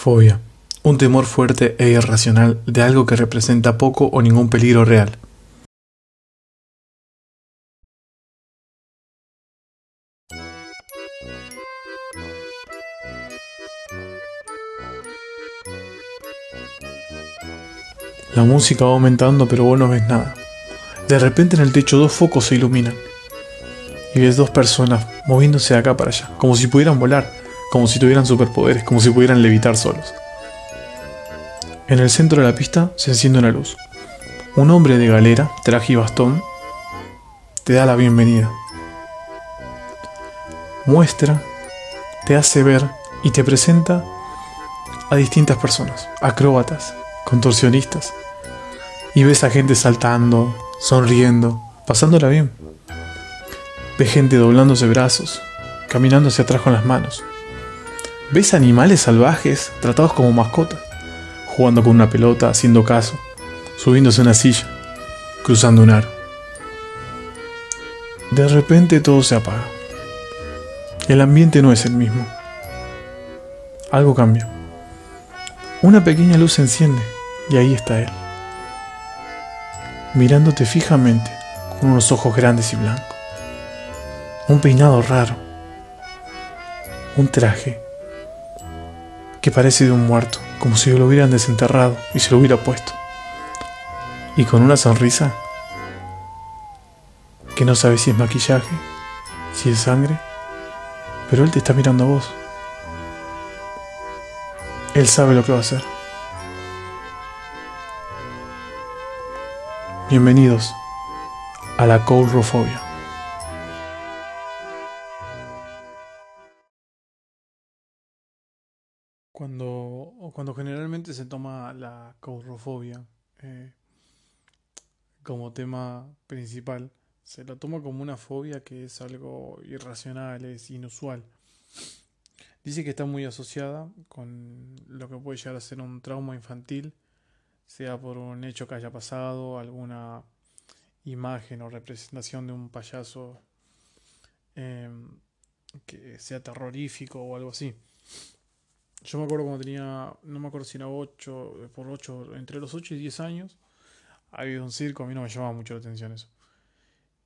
Fobia. Un temor fuerte e irracional de algo que representa poco o ningún peligro real. La música va aumentando pero vos no ves nada. De repente en el techo dos focos se iluminan. Y ves dos personas moviéndose de acá para allá, como si pudieran volar, como si tuvieran superpoderes, como si pudieran levitar solos. En el centro de la pista se enciende una luz. Un hombre de galera, traje y bastón, te da la bienvenida. Muestra, te hace ver y te presenta a distintas personas, acróbatas, contorsionistas. Y ves a gente saltando, sonriendo, pasándola bien. Ves gente doblándose brazos, caminando hacia atrás con las manos. Ves animales salvajes tratados como mascotas jugando con una pelota, haciendo caso, subiéndose a una silla, cruzando un aro. De repente todo se apaga. El ambiente no es el mismo. Algo cambia. Una pequeña luz se enciende y ahí está él. Mirándote fijamente con unos ojos grandes y blancos. Un peinado raro. Un traje que parece de un muerto como si lo hubieran desenterrado y se lo hubiera puesto. Y con una sonrisa que no sabe si es maquillaje, si es sangre, pero él te está mirando a vos. Él sabe lo que va a hacer. Bienvenidos a la coulrofobia. Cuando, cuando generalmente se toma la caurofobia eh, como tema principal, se la toma como una fobia que es algo irracional, es inusual. Dice que está muy asociada con lo que puede llegar a ser un trauma infantil, sea por un hecho que haya pasado, alguna imagen o representación de un payaso eh, que sea terrorífico o algo así. Yo me acuerdo cuando tenía, no me acuerdo si era 8, eh, por 8, entre los 8 y 10 años, había un circo, a mí no me llamaba mucho la atención eso.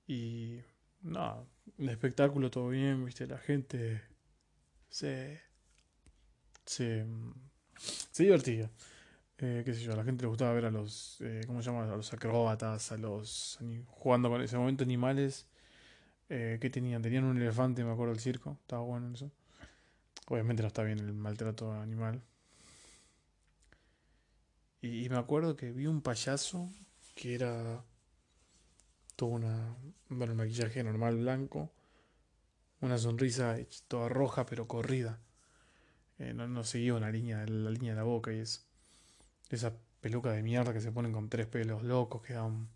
Y nada, el espectáculo todo bien, viste, la gente se, se, se divertía. Eh, qué sé yo, a la gente le gustaba ver a los, eh, ¿cómo se llama? A los acróbatas, a los, jugando con ese momento animales. Eh, ¿Qué tenían? Tenían un elefante, me acuerdo del circo, estaba bueno eso. Obviamente no está bien el maltrato animal. Y, me acuerdo que vi un payaso que era todo una. Bueno, maquillaje normal blanco. Una sonrisa toda roja pero corrida. Eh, no, seguía una línea, la línea de la boca y es. Esa peluca de mierda que se ponen con tres pelos locos que dan.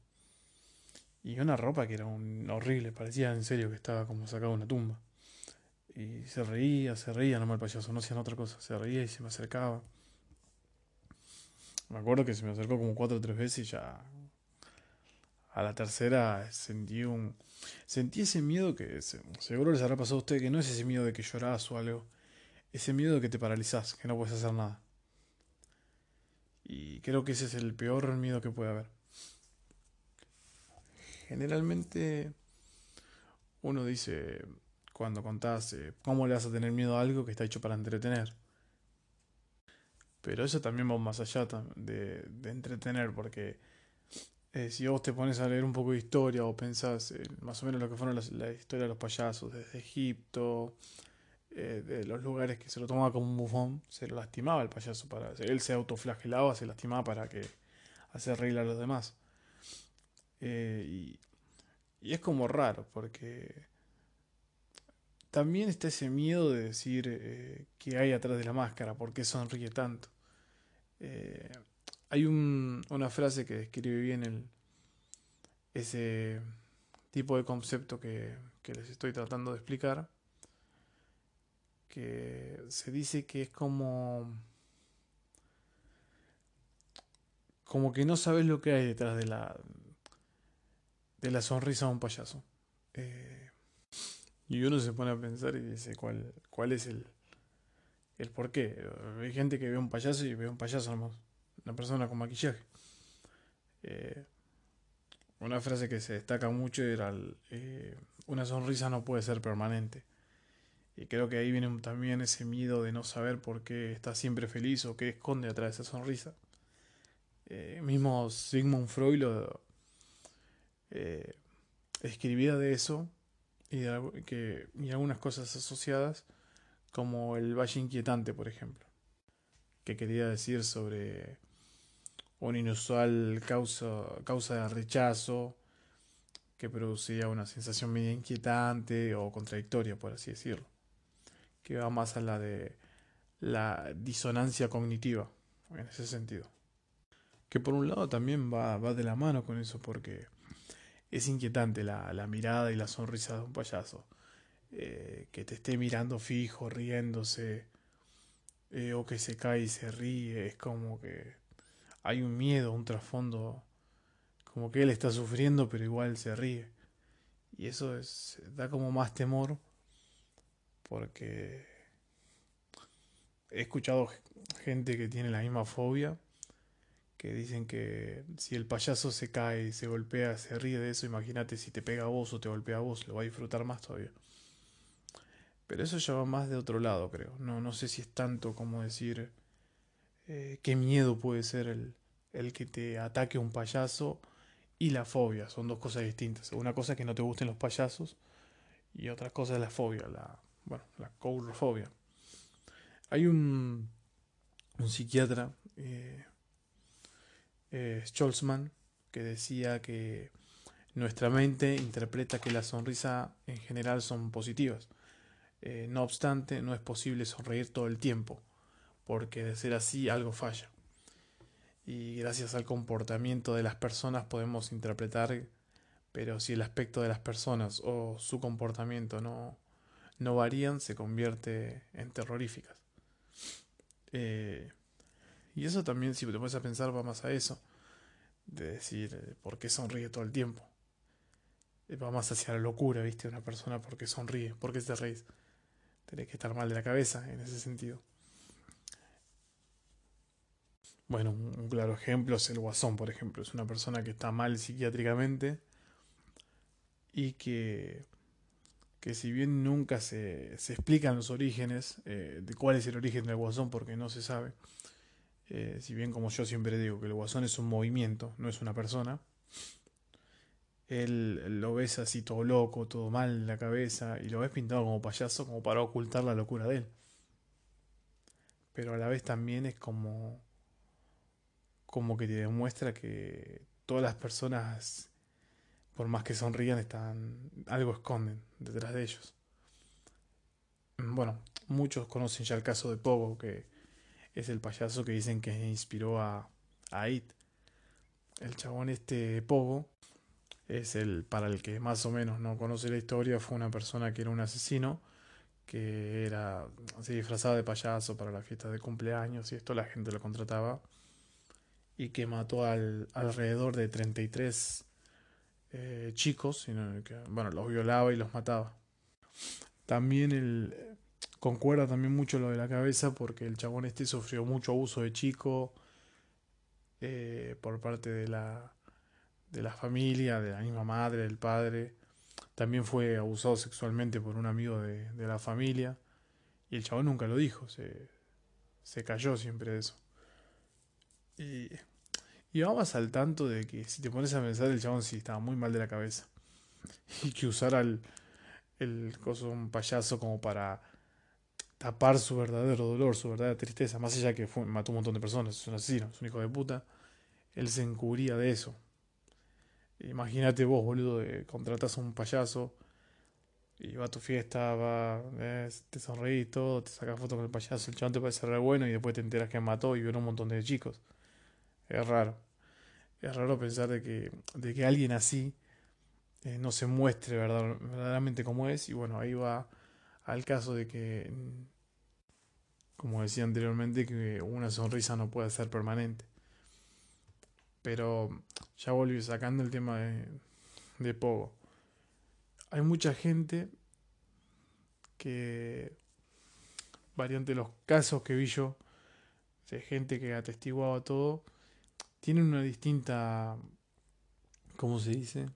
Y una ropa que era un, horrible, parecía en serio que estaba como sacado de una tumba. Y se reía, se reía nomás el payaso, no hacían otra cosa. Se reía y se me acercaba. Me acuerdo que se me acercó como cuatro o tres veces y ya. A la tercera sentí un. Sentí ese miedo que seguro les habrá pasado a usted, que no es ese miedo de que llorás o algo. Ese miedo de que te paralizás, que no puedes hacer nada. Y creo que ese es el peor miedo que puede haber. Generalmente uno dice, cuando contás eh, cómo le vas a tener miedo a algo que está hecho para entretener. Pero eso también va más allá de, entretener, porque eh, si vos te pones a leer un poco de historia o pensás más o menos lo que fueron las, la historia de los payasos desde Egipto, eh, de los lugares que se lo tomaba como un bufón, se lo lastimaba el payaso para. Él se autoflagelaba, se lastimaba para que hacer reír a los demás. y es como raro, porque también está ese miedo de decir eh, que hay atrás de la máscara, por qué sonríe tanto. Eh, hay una frase que describe bien ese tipo de concepto que, que les estoy tratando de explicar, que se dice que es como como que no sabes lo que hay detrás de la de la sonrisa de un payaso. Eh, y uno se pone a pensar y dice, ¿cuál, cuál es el, el por qué. Hay gente que ve un payaso y ve un payaso. Una persona con maquillaje. Eh, una frase que se destaca mucho era eh, una sonrisa no puede ser permanente. Y creo que ahí viene también ese miedo de no saber por qué está siempre feliz o qué esconde atrás de esa sonrisa. Eh, mismo Sigmund Freud lo, escribía de eso y, que, y algunas cosas asociadas como el Valle Inquietante, por ejemplo, que quería decir sobre un inusual causa, causa de rechazo que producía una sensación media inquietante o contradictoria, por así decirlo, que va más a la de la disonancia cognitiva, en ese sentido. Que por un lado también va, va de la mano con eso, porque es inquietante la, la mirada y la sonrisa de un payaso eh, que te esté mirando fijo, riéndose, eh, o que se cae y se ríe, es como que hay un miedo, un trasfondo, como que él está sufriendo, pero igual se ríe. Y eso es, da como más temor, porque he escuchado gente que tiene la misma fobia, que dicen que si el payaso se cae, se golpea, se ríe de eso, imagínate si te pega a vos o te golpea a vos, lo va a disfrutar más todavía. Pero eso ya va más de otro lado, creo. No, no sé si es tanto como decir eh, qué miedo puede ser el, el que te ataque un payaso y la fobia. Son dos cosas distintas. Una cosa es que no te gusten los payasos y otra cosa es la fobia, la, bueno, la coulrofobia. Hay un, un psiquiatra, eh, eh, que decía que nuestra mente interpreta que la sonrisa en general son positivas eh, no obstante, no es posible sonreír todo el tiempo, porque de ser así algo falla. Y gracias al comportamiento de las personas podemos interpretar, pero si el aspecto de las personas o su comportamiento no, no varían, se convierte en terroríficas. Eh, y eso también, si te pones a pensar, va más a eso, de decir, eh, ¿por qué sonríe todo el tiempo? Va más hacia la locura, ¿viste? Una persona, ¿por qué sonríe? ¿Por qué te reís? Tenés que estar mal de la cabeza en ese sentido. Bueno, un claro ejemplo es el guasón, por ejemplo. Es una persona que está mal psiquiátricamente y que, que si bien nunca se, se explican los orígenes eh, de cuál es el origen del guasón, porque no se sabe, eh, si bien como yo siempre digo que el guasón es un movimiento, no es una persona, él lo ves así todo loco, todo mal en la cabeza, y lo ves pintado como payaso como para ocultar la locura de él. Pero a la vez también es como como que te demuestra que todas las personas por más que sonrían están algo esconden detrás de ellos. Bueno, muchos conocen ya el caso de Pogo, que es el payaso que dicen que inspiró a, a It. El chabón este Pogo es el, para el que más o menos no conoce la historia, fue una persona que era un asesino, que era, se disfrazaba de payaso para la fiesta de cumpleaños y esto la gente lo contrataba, y que mató al, alrededor de 33 eh, chicos, que, bueno, los violaba y los mataba. También el, concuerda también mucho lo de la cabeza porque el chabón este sufrió mucho abuso de chico eh, por parte de la de la familia, de la misma madre, del padre. También fue abusado sexualmente por un amigo de, la familia. Y el chabón nunca lo dijo, se, se cayó siempre de eso. Y, y vamos al tanto de que si te pones a pensar, el chabón sí estaba muy mal de la cabeza. Y que usara el, el coso, un payaso como para tapar su verdadero dolor, su verdadera tristeza. Más allá que fue, mató un montón de personas, es un asesino, es un hijo de puta. Él se encubría de eso. Imagínate vos, boludo, de contratas a un payaso y va a tu fiesta, va, te sonreís todo, te sacas fotos con el payaso, el chabón te parece re bueno y después te enteras que mató y vieron un montón de chicos. Es raro. Es raro pensar de que, de que alguien así eh, no se muestre verdaderamente como es y bueno, ahí va al caso de que, como decía anteriormente, que una sonrisa no puede ser permanente. Pero ya volví sacando el tema de, de Pogo. Hay mucha gente que variante los casos que vi yo, de gente que atestiguaba todo, tienen una distinta, ¿cómo se dice?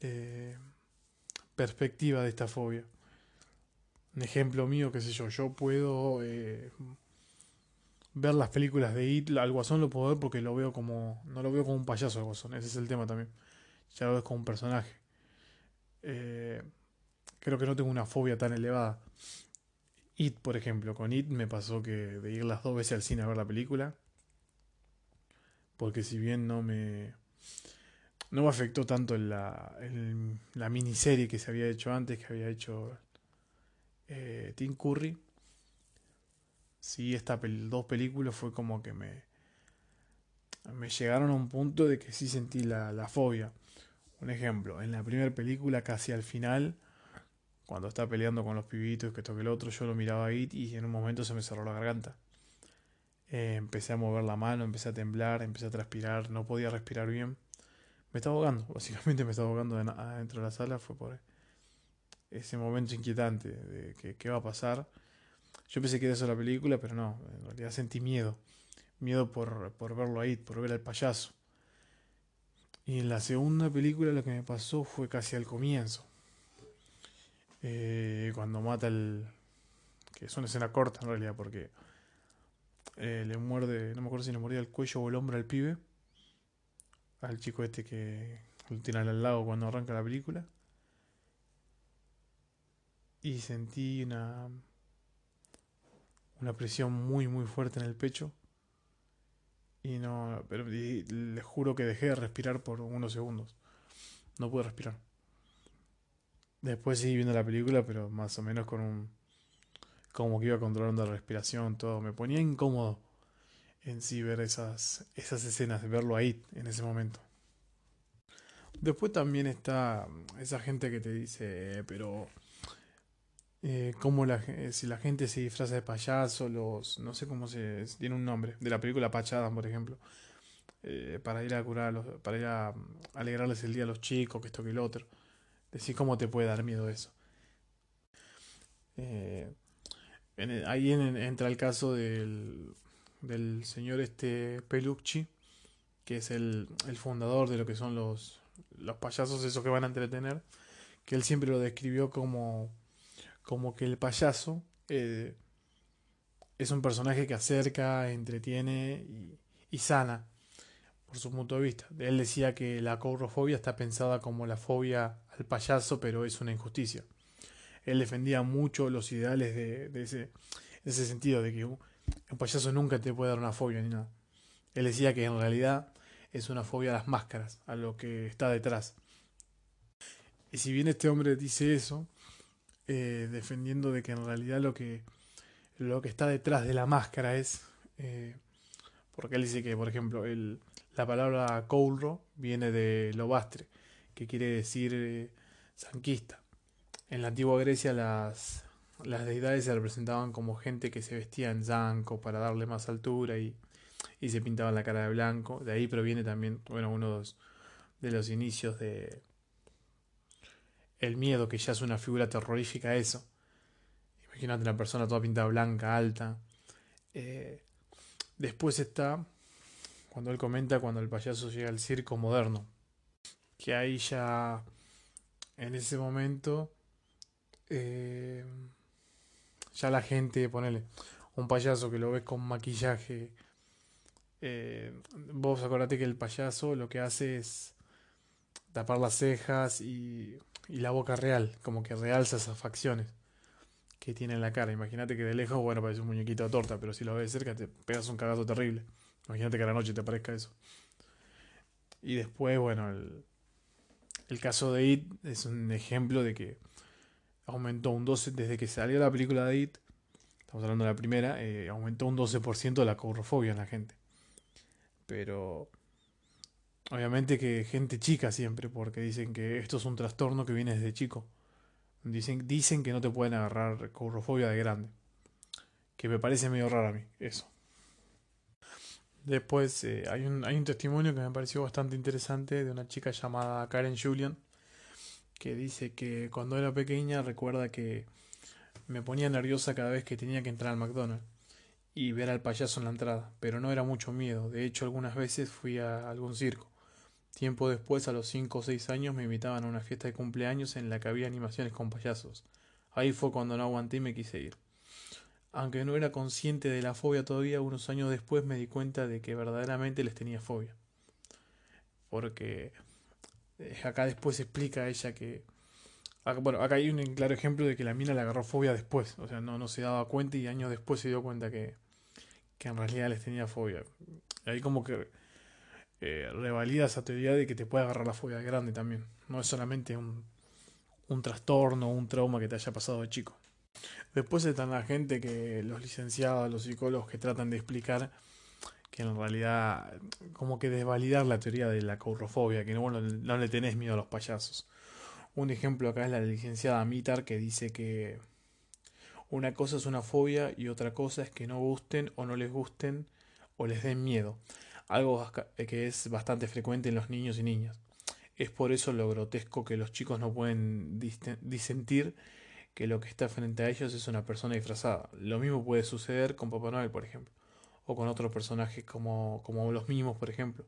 Eh, perspectiva de esta fobia. Un ejemplo mío, qué sé yo, yo puedo eh, ver las películas de It, al Guasón lo puedo ver porque lo veo como, no lo veo como un payaso al Guasón, ese es el tema también, ya lo ves como un personaje. Eh, creo que no tengo una fobia tan elevada. It, por ejemplo, con It me pasó que de ir las dos veces al cine a ver la película, porque si bien no me no me afectó tanto la, la miniserie que se había hecho antes, que había hecho eh, Tim Curry. Sí, estas dos películas fue como que me, me llegaron a un punto de que sí sentí la, la fobia. Un ejemplo, en la primera película, casi al final, cuando está peleando con los pibitos, que toque el otro, yo lo miraba ahí y en un momento se me cerró la garganta. Eh, empecé a mover la mano, empecé a temblar, empecé a transpirar, no podía respirar bien me estaba ahogando, básicamente me estaba ahogando dentro de la sala, fue por ese momento inquietante de qué va a pasar. Yo pensé que era eso la película, pero no, en realidad sentí miedo, miedo por, por verlo ahí, por ver al payaso. Y en la segunda película lo que me pasó fue casi al comienzo. Eh, cuando mata el... que es una escena corta en realidad, porque eh, le muerde, no me acuerdo si le mordía el cuello o el hombro al pibe al chico este que lo al lago cuando arranca la película. Y sentí una, una presión muy muy fuerte en el pecho. Y no, pero les juro que dejé de respirar por unos segundos. No pude respirar. Después seguí viendo la película, pero más o menos con un. como que iba controlando la respiración, todo. Me ponía incómodo en sí ver esas, esas escenas, verlo ahí en ese momento. Después también está esa gente que te dice, eh, pero eh, como la, si la gente se disfraza de payaso, los, no sé cómo se, tiene un nombre, de la película Pachadas, por ejemplo, eh, para ir a curar, para ir a, alegrarles el día a los chicos, que esto que el otro. Decir cómo te puede dar miedo eso. ahí entra el caso del, del señor este Pelucci, que es el, fundador de lo que son los, los payasos esos que van a entretener, que él siempre lo describió como, como que el payaso eh, es un personaje que acerca, entretiene y, sana, por su punto de vista. Él decía que la courofobia está pensada como la fobia al payaso, pero es una injusticia. Él defendía mucho los ideales de, ese sentido, de que un payaso nunca te puede dar una fobia ni nada. Él decía que en realidad es una fobia a las máscaras, a lo que está detrás. Y si bien este hombre dice eso, eh, defendiendo de que en realidad lo que, lo que está detrás de la máscara es... Eh, porque él dice que, por ejemplo, el, la palabra coulro viene de lobastre, que quiere decir eh, zanquista. En la antigua Grecia las, las deidades se representaban como gente que se vestía en zanco para darle más altura y, y se pintaban la cara de blanco. De ahí proviene también, bueno, uno de los inicios de el miedo, que ya es una figura terrorífica eso. Imagínate una persona toda pintada blanca, alta. Eh, después está cuando él comenta cuando el payaso llega al circo moderno. Que ahí ya, en ese momento, eh, ya la gente, ponele, un payaso que lo ves con maquillaje. Eh, vos acordate que el payaso lo que hace es tapar las cejas y, y la boca real, como que realza esas facciones que tiene en la cara. Imagínate que de lejos, bueno, parece un muñequito de torta, pero si lo ves cerca te pegas un cagazo terrible. Imagínate que a la noche te parezca eso. Y después, bueno, el, el caso de It es un ejemplo de que aumentó un 12, desde que salió la película de It, estamos hablando de la primera, eh, aumentó un 12% la courofobia en la gente. Pero obviamente que gente chica siempre, porque dicen que esto es un trastorno que viene desde chico. Dicen, dicen que no te pueden agarrar courofobia de grande. Que me parece medio raro a mí, eso. Después eh, hay, un, hay un testimonio que me pareció bastante interesante de una chica llamada Karen Julian, que dice que cuando era pequeña recuerda que Me ponía nerviosa cada vez que tenía que entrar al McDonald's y ver al payaso en la entrada, pero no era mucho miedo. De hecho, algunas veces fui a algún circo. Tiempo después, a los 5 o 6 años, me invitaban a una fiesta de cumpleaños en la que había animaciones con payasos. Ahí fue cuando no aguanté y me quise ir. Aunque no era consciente de la fobia todavía, unos años después me di cuenta de que verdaderamente les tenía fobia. Porque eh, acá después explica ella que... Bueno, acá hay un claro ejemplo de que la mina le agarró fobia después. O sea, no, no se daba cuenta y años después se dio cuenta que, que en realidad les tenía fobia. Ahí como que eh, revalida esa teoría de que te puede agarrar la fobia grande también. No es solamente un, un trastorno un trauma que te haya pasado de chico. Después están la gente que, los licenciados, los psicólogos que tratan de explicar que en realidad, como que desvalidar la teoría de la caurofobia, que no, no le tenés miedo a los payasos. Un ejemplo acá es la licenciada Mitar que dice que una cosa es una fobia y otra cosa es que no gusten o no les gusten o les den miedo. Algo que es bastante frecuente en los niños y niñas. Es por eso lo grotesco que los chicos no pueden disentir que lo que está frente a ellos es una persona disfrazada. Lo mismo puede suceder con Papá Noel, por ejemplo, o con otros personajes como, como los mismos, por ejemplo.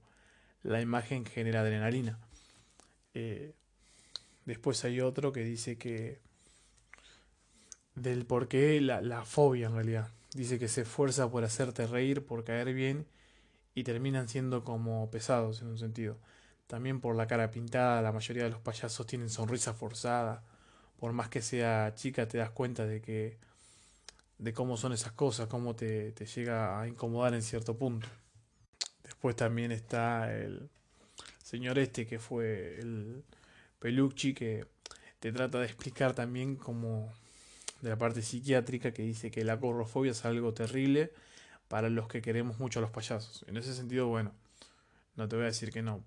La imagen genera adrenalina. Eh, después hay otro que dice que del por qué la, la fobia en realidad. Dice que se esfuerza por hacerte reír, por caer bien y terminan siendo como pesados en un sentido. También por la cara pintada, la mayoría de los payasos tienen sonrisa forzada por más que sea chica, te das cuenta de que de cómo son esas cosas, cómo te, te llega a incomodar en cierto punto. Después también está el señor este que fue el Pelucci que te trata de explicar también como de la parte psiquiátrica que dice que la corrofobia es algo terrible para los que queremos mucho a los payasos. En ese sentido, bueno, no te voy a decir que no,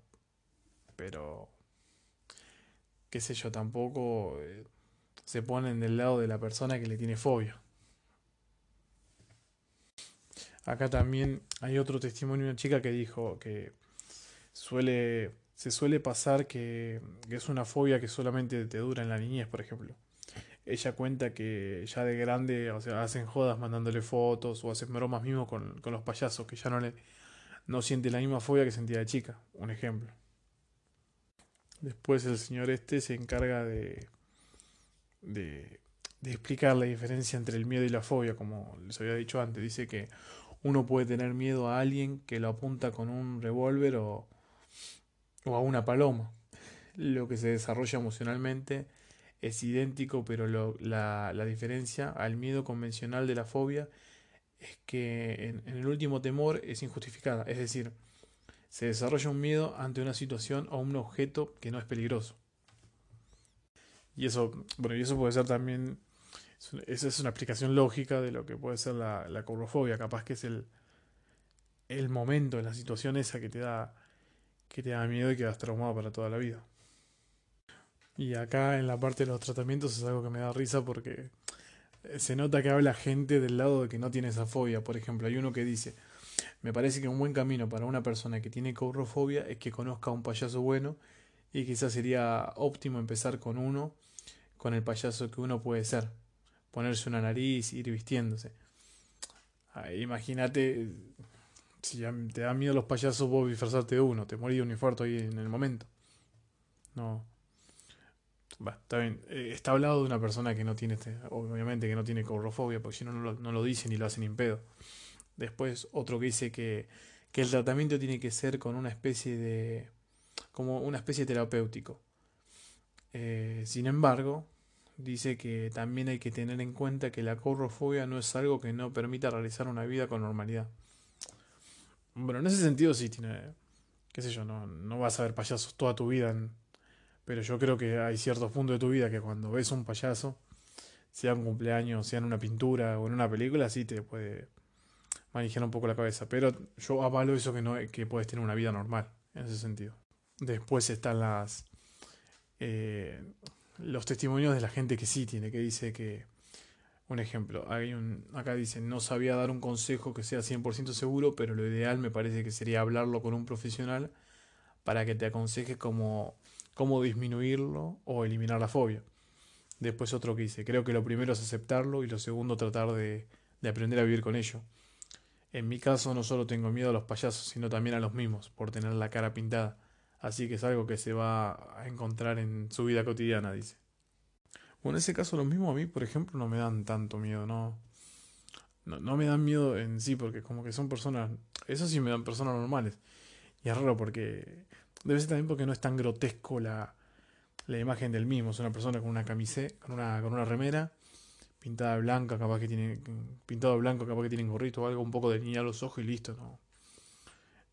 pero qué sé yo, tampoco eh, se ponen del lado de la persona que le tiene fobia. Acá también hay otro testimonio de una chica que dijo que suele, se suele pasar que, es una fobia que solamente te dura en la niñez, por ejemplo. Ella cuenta que ya de grande, o sea, hacen jodas mandándole fotos o hacen bromas mismo con, con los payasos, que ya no le no siente la misma fobia que sentía de chica, un ejemplo. Después el señor este se encarga de de, explicar la diferencia entre el miedo y la fobia, como les había dicho antes. Dice que uno puede tener miedo a alguien que lo apunta con un revólver o, o a una paloma. Lo que se desarrolla emocionalmente es idéntico, pero la, la, diferencia al miedo convencional de la fobia es que en, el último temor es injustificada. Es decir, se desarrolla un miedo ante una situación o un objeto que no es peligroso. Y eso, bueno, y eso puede ser también, esa es una explicación lógica de lo que puede ser la, la capaz que es el, el momento, la situación esa que te da, que te da miedo y quedas traumado para toda la vida. Y acá en la parte de los tratamientos es algo que me da risa porque se nota que habla gente del lado de que no tiene esa fobia. Por ejemplo, hay uno que dice, me parece que un buen camino para una persona que tiene courofobia es que conozca a un payaso bueno y quizás sería óptimo empezar con uno con el payaso que uno puede ser. Ponerse una nariz, ir vistiéndose. Imagínate, si te da miedo los payasos, vos disfrazarte de uno, te morís de un infarto ahí en el momento. No. Está bien. Eh, está hablado de una persona que no tiene, este, obviamente que no tiene cobrofobia, porque si no, no lo, dicen y lo hacen impedo. Después otro que dice que, que el tratamiento tiene que ser con una especie de, como una especie terapéutico. Eh, sin embargo, dice que también hay que tener en cuenta que la corrofobia no es algo que no permita realizar una vida con normalidad. Bueno, en ese sentido sí tiene, qué sé yo, no, no vas a ver payasos toda tu vida, pero yo creo que hay ciertos puntos de tu vida que cuando ves un payaso, sea un cumpleaños, sea en una pintura o en una película, sí te puede manejar un poco la cabeza. Pero yo avalo eso que, no, que puedes tener una vida normal, en ese sentido. Después están las eh, los testimonios de la gente que sí tiene, que dice que, un ejemplo, hay un, acá dice, no sabía dar un consejo que sea 100% seguro, pero lo ideal me parece que sería hablarlo con un profesional para que te aconseje cómo, cómo disminuirlo o eliminar la fobia. Después otro que dice, creo que lo primero es aceptarlo y lo segundo tratar de, de aprender a vivir con ello. En mi caso no solo tengo miedo a los payasos, sino también a los mismos, por tener la cara pintada. Así que es algo que se va a encontrar en su vida cotidiana, dice. Bueno, en ese caso lo mismo a mí, por ejemplo, no me dan tanto miedo, no, no, no me dan miedo en sí, porque como que son personas, eso sí me dan personas normales. Y es raro porque, debe ser también porque no es tan grotesco la, la imagen del mismo. Es una persona con una camiseta, con una, con una remera, pintada blanca, capaz que tiene, pintado blanco, capaz que tiene gorrito o algo, un poco de niña a los ojos y listo, no.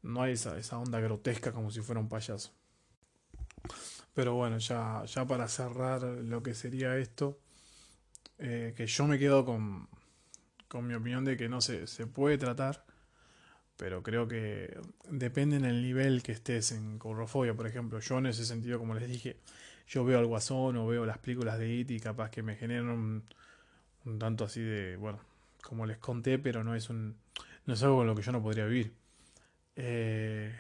No hay esa, esa onda grotesca como si fuera un payaso. Pero bueno, ya, ya para cerrar lo que sería esto, eh, que yo me quedo con, con mi opinión de que no se, se puede tratar, pero creo que depende en el nivel que estés en corrofobia, por ejemplo. Yo en ese sentido, como les dije, yo veo al Guasón o veo las películas de It y capaz que me generan un, un tanto así de, bueno, como les conté, pero no es un no es algo con lo que yo no podría vivir. Eh,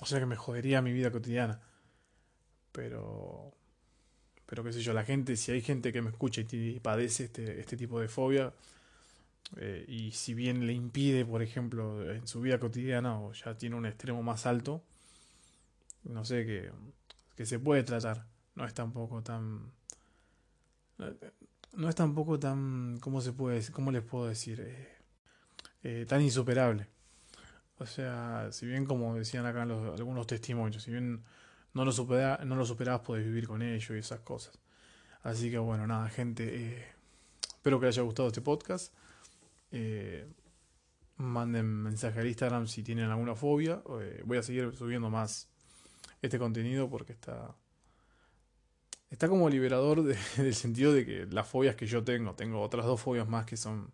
o sea que me jodería mi vida cotidiana. Pero, pero qué sé yo, la gente, si hay gente que me escucha y padece este, este tipo de fobia, eh, y si bien le impide, por ejemplo, en su vida cotidiana o ya tiene un extremo más alto, no sé, que, que se puede tratar. No es tampoco tan... No es tampoco tan... ¿Cómo se puede? ¿Cómo les puedo decir? Eh, eh, tan insuperable. O sea, si bien como decían acá los, algunos testimonios, si bien no lo, supera, no lo superabas, podés vivir con ello y esas cosas. Así que bueno, nada, gente, espero que les haya gustado este podcast. Eh, manden mensaje al Instagram si tienen alguna fobia. Eh, voy a seguir subiendo más este contenido porque está está como liberador de, del sentido de que las fobias que yo tengo, tengo otras dos fobias más que son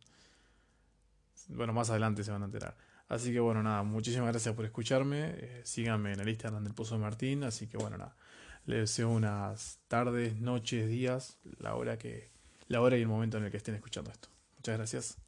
bueno, más adelante se van a enterar. Así que bueno, nada, muchísimas gracias por escucharme. Eh, síganme en el Instagram del Pozo de Martín. Así que bueno, nada, les deseo unas tardes, noches, días, la hora que, la hora y el momento en el que estén escuchando esto. Muchas gracias.